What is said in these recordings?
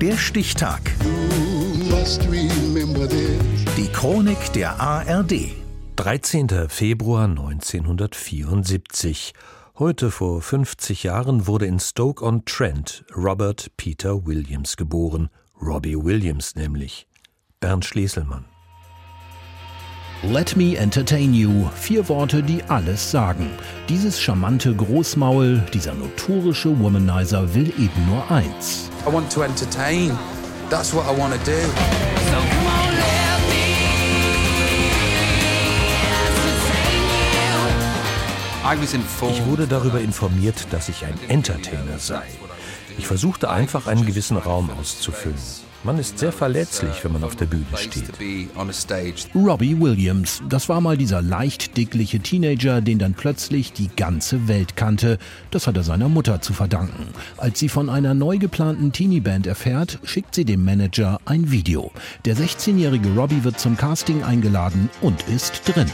Der Stichtag. Die Chronik der ARD. 13. Februar 1974. Heute vor 50 Jahren wurde in Stoke-on-Trent Robert Peter Williams geboren. Robbie Williams nämlich. Bernd Schlieselmann. Let me entertain you. Vier Worte, die alles sagen. Dieses charmante Großmaul, dieser notorische Womanizer will eben nur eins. I want to entertain. That's what I want to do. Ich wurde darüber informiert, dass ich ein Entertainer sei. Ich versuchte einfach einen gewissen Raum auszufüllen. Man ist sehr verletzlich, wenn man auf der Bühne steht. Robbie Williams, das war mal dieser leicht dickliche Teenager, den dann plötzlich die ganze Welt kannte. Das hat er seiner Mutter zu verdanken. Als sie von einer neu geplanten Teenie-Band erfährt, schickt sie dem Manager ein Video. Der 16-jährige Robbie wird zum Casting eingeladen und ist drin.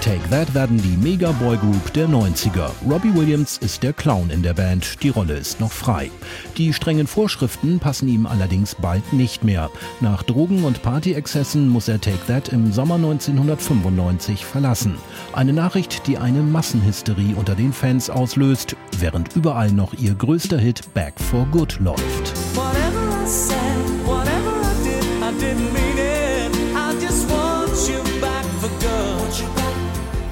Take That werden die Mega-Boy-Group der 90er. Robbie Williams ist der Clown in der Band, die Rolle ist noch frei. Die strengen Vorschriften passen ihm allerdings bald nicht mehr. Nach Drogen- und Partyexzessen muss er Take That im Sommer 1995 verlassen. Eine Nachricht, die eine Massenhysterie unter den Fans auslöst, während überall noch ihr größter Hit Back for Good läuft. Whatever I said, whatever I did, I didn't mean it.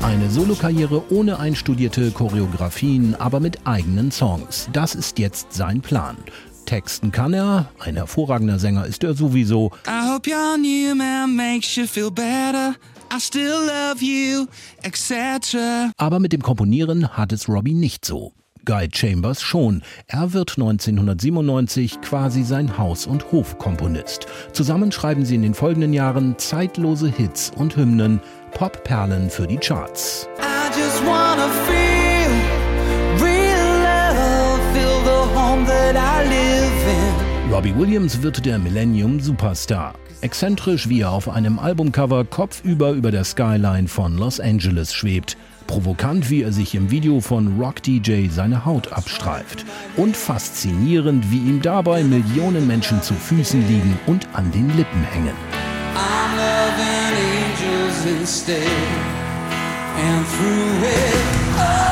Eine Solokarriere ohne einstudierte Choreografien, aber mit eigenen Songs. Das ist jetzt sein Plan. Texten kann er, ein hervorragender Sänger ist er sowieso. I hope your new man makes you feel better. I still love you, etc. Aber mit dem Komponieren hat es Robbie nicht so. Guy Chambers schon. Er wird 1997 quasi sein Haus- und Hofkomponist. Zusammen schreiben sie in den folgenden Jahren zeitlose Hits und Hymnen, Popperlen für die Charts. Robbie Williams wird der Millennium Superstar. Exzentrisch, wie er auf einem Albumcover kopfüber über der Skyline von Los Angeles schwebt. Provokant, wie er sich im Video von Rock DJ seine Haut abstreift. Und faszinierend, wie ihm dabei Millionen Menschen zu Füßen liegen und an den Lippen hängen. oh,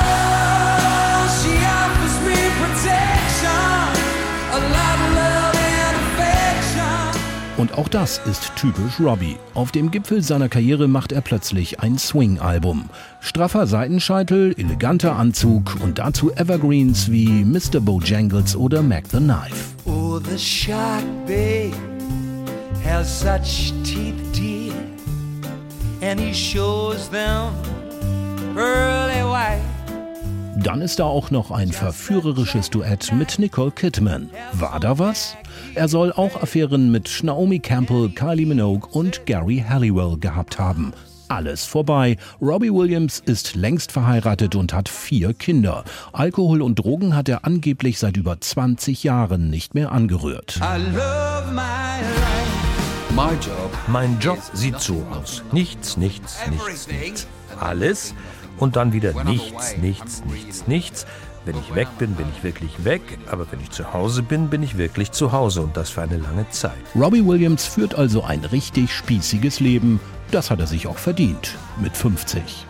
Und auch das ist typisch Robbie. Auf dem Gipfel seiner Karriere macht er plötzlich ein Swing-Album. Straffer Seitenscheitel, eleganter Anzug und dazu Evergreens wie Mr. Bojangles oder Mac the Knife. Oh, the shark, babe, has such teeth dear and he shows them pearly white. Dann ist da auch noch ein verführerisches Duett mit Nicole Kidman. War da was? Er soll auch Affären mit Naomi Campbell, Kylie Minogue und Gary Halliwell gehabt haben. Alles vorbei. Robbie Williams ist längst verheiratet und hat vier Kinder. Alkohol und Drogen hat er angeblich seit über 20 Jahren nicht mehr angerührt. Mein Job sieht so aus. Nichts, nichts, nichts, nichts. Alles und dann wieder nichts, nichts, nichts, nichts. Wenn ich weg bin, bin ich wirklich weg, aber wenn ich zu Hause bin, bin ich wirklich zu Hause und das für eine lange Zeit. Robbie Williams führt also ein richtig spießiges Leben. Das hat er sich auch verdient mit 50.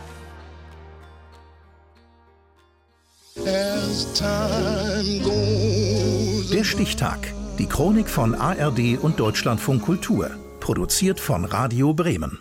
Der Stichtag. Die Chronik von ARD und Deutschlandfunk Kultur. Produziert von Radio Bremen.